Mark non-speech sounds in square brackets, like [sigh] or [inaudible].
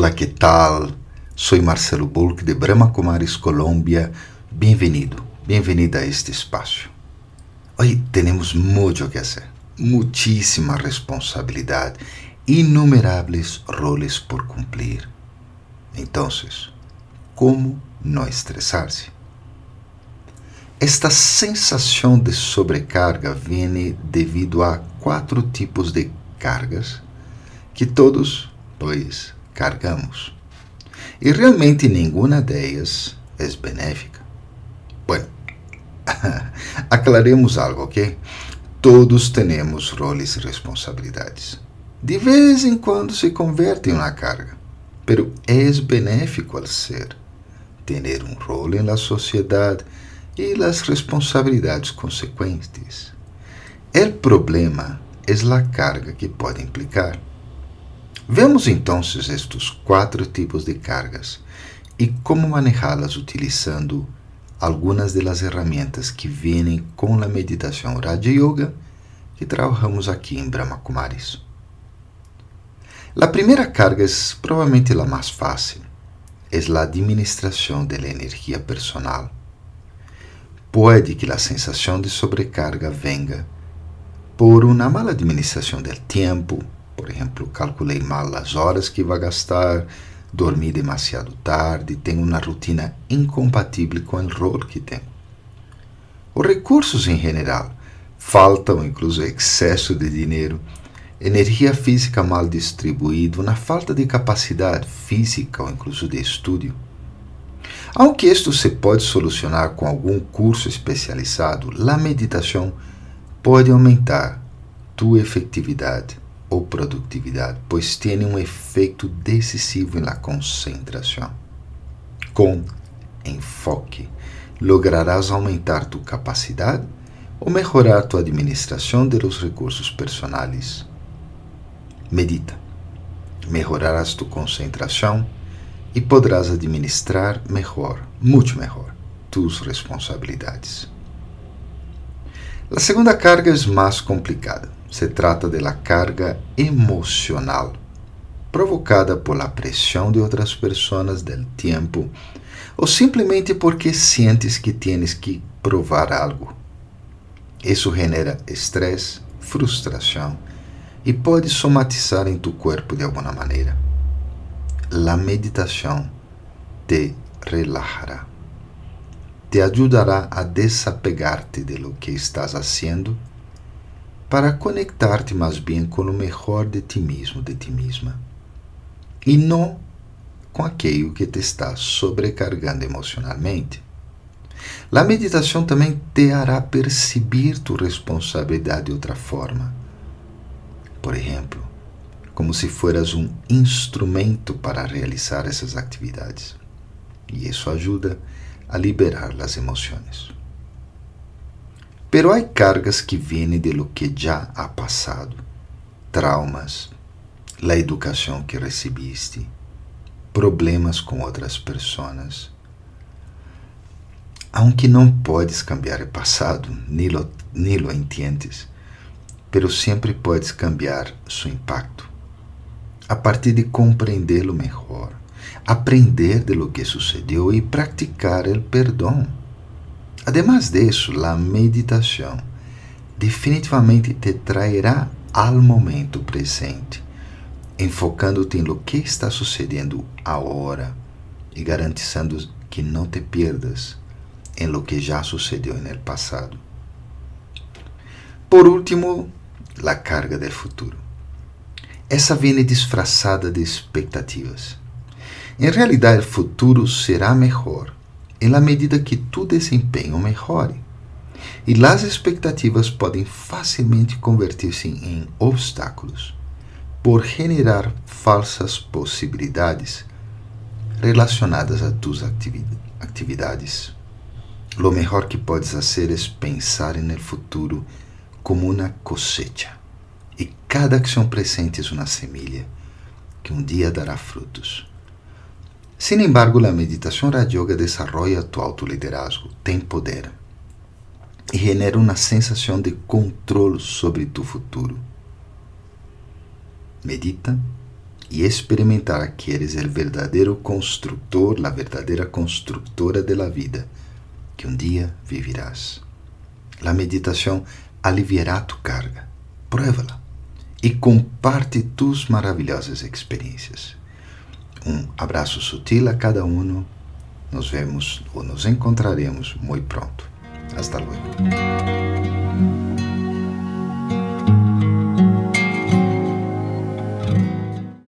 Hola, ¿qué tal? Soy Marcelo Bulk de Brahma Kumaris, Colombia. Bienvenido, bienvenida a este espacio. Hoy tenemos mucho que hacer, muchísima responsabilidad, innumerables roles por cumplir. Entonces, ¿cómo no estresarse? Esta sensação de sobrecarga vem devido a quatro tipos de cargas que todos, pois, cargamos. E realmente nenhuma delas é benéfica. Bueno, [laughs] aclaremos algo, ok? Todos temos roles e responsabilidades. De vez em quando se converte em uma carga, pero é benéfico al ser, ter um rol na sociedade e as responsabilidades consequentes. O problema é a carga que pode implicar. Vemos então estes quatro tipos de cargas e como manejá-las utilizando algumas das ferramentas que vêm com a meditação Raja Yoga que trabalhamos aqui em Brahma Kumaris. A primeira carga é provavelmente a mais fácil, é a administração da energia personal Pode que a sensação de sobrecarga venga por uma mala administração do tempo, por exemplo, calculei mal as horas que vai gastar, dormi demasiado tarde, tenho uma rotina incompatível com o rol que tenho. Os recursos em geral, falta ou incluso excesso de dinheiro, energia física mal distribuída, uma falta de capacidade física ou incluso de estudo Aunque isto se pode solucionar com algum curso especializado, a meditação pode aumentar tua efetividade ou produtividade, pois tem um efeito decisivo na concentração. Com enfoque, lograrás aumentar tua capacidade ou melhorar tua administração de los recursos personais. Medita. Melhorarás tu concentração e poderás administrar melhor, muito melhor, tus responsabilidades. A segunda carga é mais complicada. Se trata de la carga emocional, provocada por la pressão de outras pessoas del tempo ou simplesmente porque sientes que tienes que provar algo. Isso genera estresse, frustração e pode somatizar em tu corpo de alguma maneira la meditação te relajará. Te ajudará a desapegar-te de lo que estás haciendo para conectar-te mais bem com o melhor de ti mesmo, de ti mesma, e não com aquilo que te está sobrecargando emocionalmente. A meditação também te hará perceber tu responsabilidade de outra forma. Por exemplo, como se fueras um instrumento para realizar essas atividades. E isso ajuda a liberar as emoções. Pero há cargas que vêm de lo que já ha passado, traumas, a educação que recebiste, problemas com outras pessoas. Aunque não podes cambiar o passado, nem lo, nem lo entiendes, pero sempre podes cambiar seu impacto a partir de compreendê-lo melhor, aprender de lo que sucedeu e praticar o perdão. Además disso, a meditação definitivamente te trairá ao momento presente, enfocando-te em lo que está sucedendo agora e garantizando que não te pierdas em lo que já sucedeu no passado. Por último, a carga do futuro. Essa vem disfarçada de expectativas. Em realidade, o futuro será melhor em la medida que tu desempenho melhore. E as expectativas podem facilmente converter-se em obstáculos por generar falsas possibilidades relacionadas a tus atividades. Lo melhor que podes fazer é pensar no futuro como uma cosecha e cada acção presente é uma semilla que um dia dará frutos. Sin embargo, a meditação Raja Yoga desarrolla tu autoliderazgo, te empodera e genera uma sensação de controle sobre tu futuro. Medita y experimentar que eres el verdadero constructor, la verdadera constructora de la vida que um dia vivirás. A meditação aliviará tu carga. Pruébala e comparte tus maravilhosas experiências. Um abraço sutil a cada um. Nos vemos ou nos encontraremos muito pronto. Hasta luego.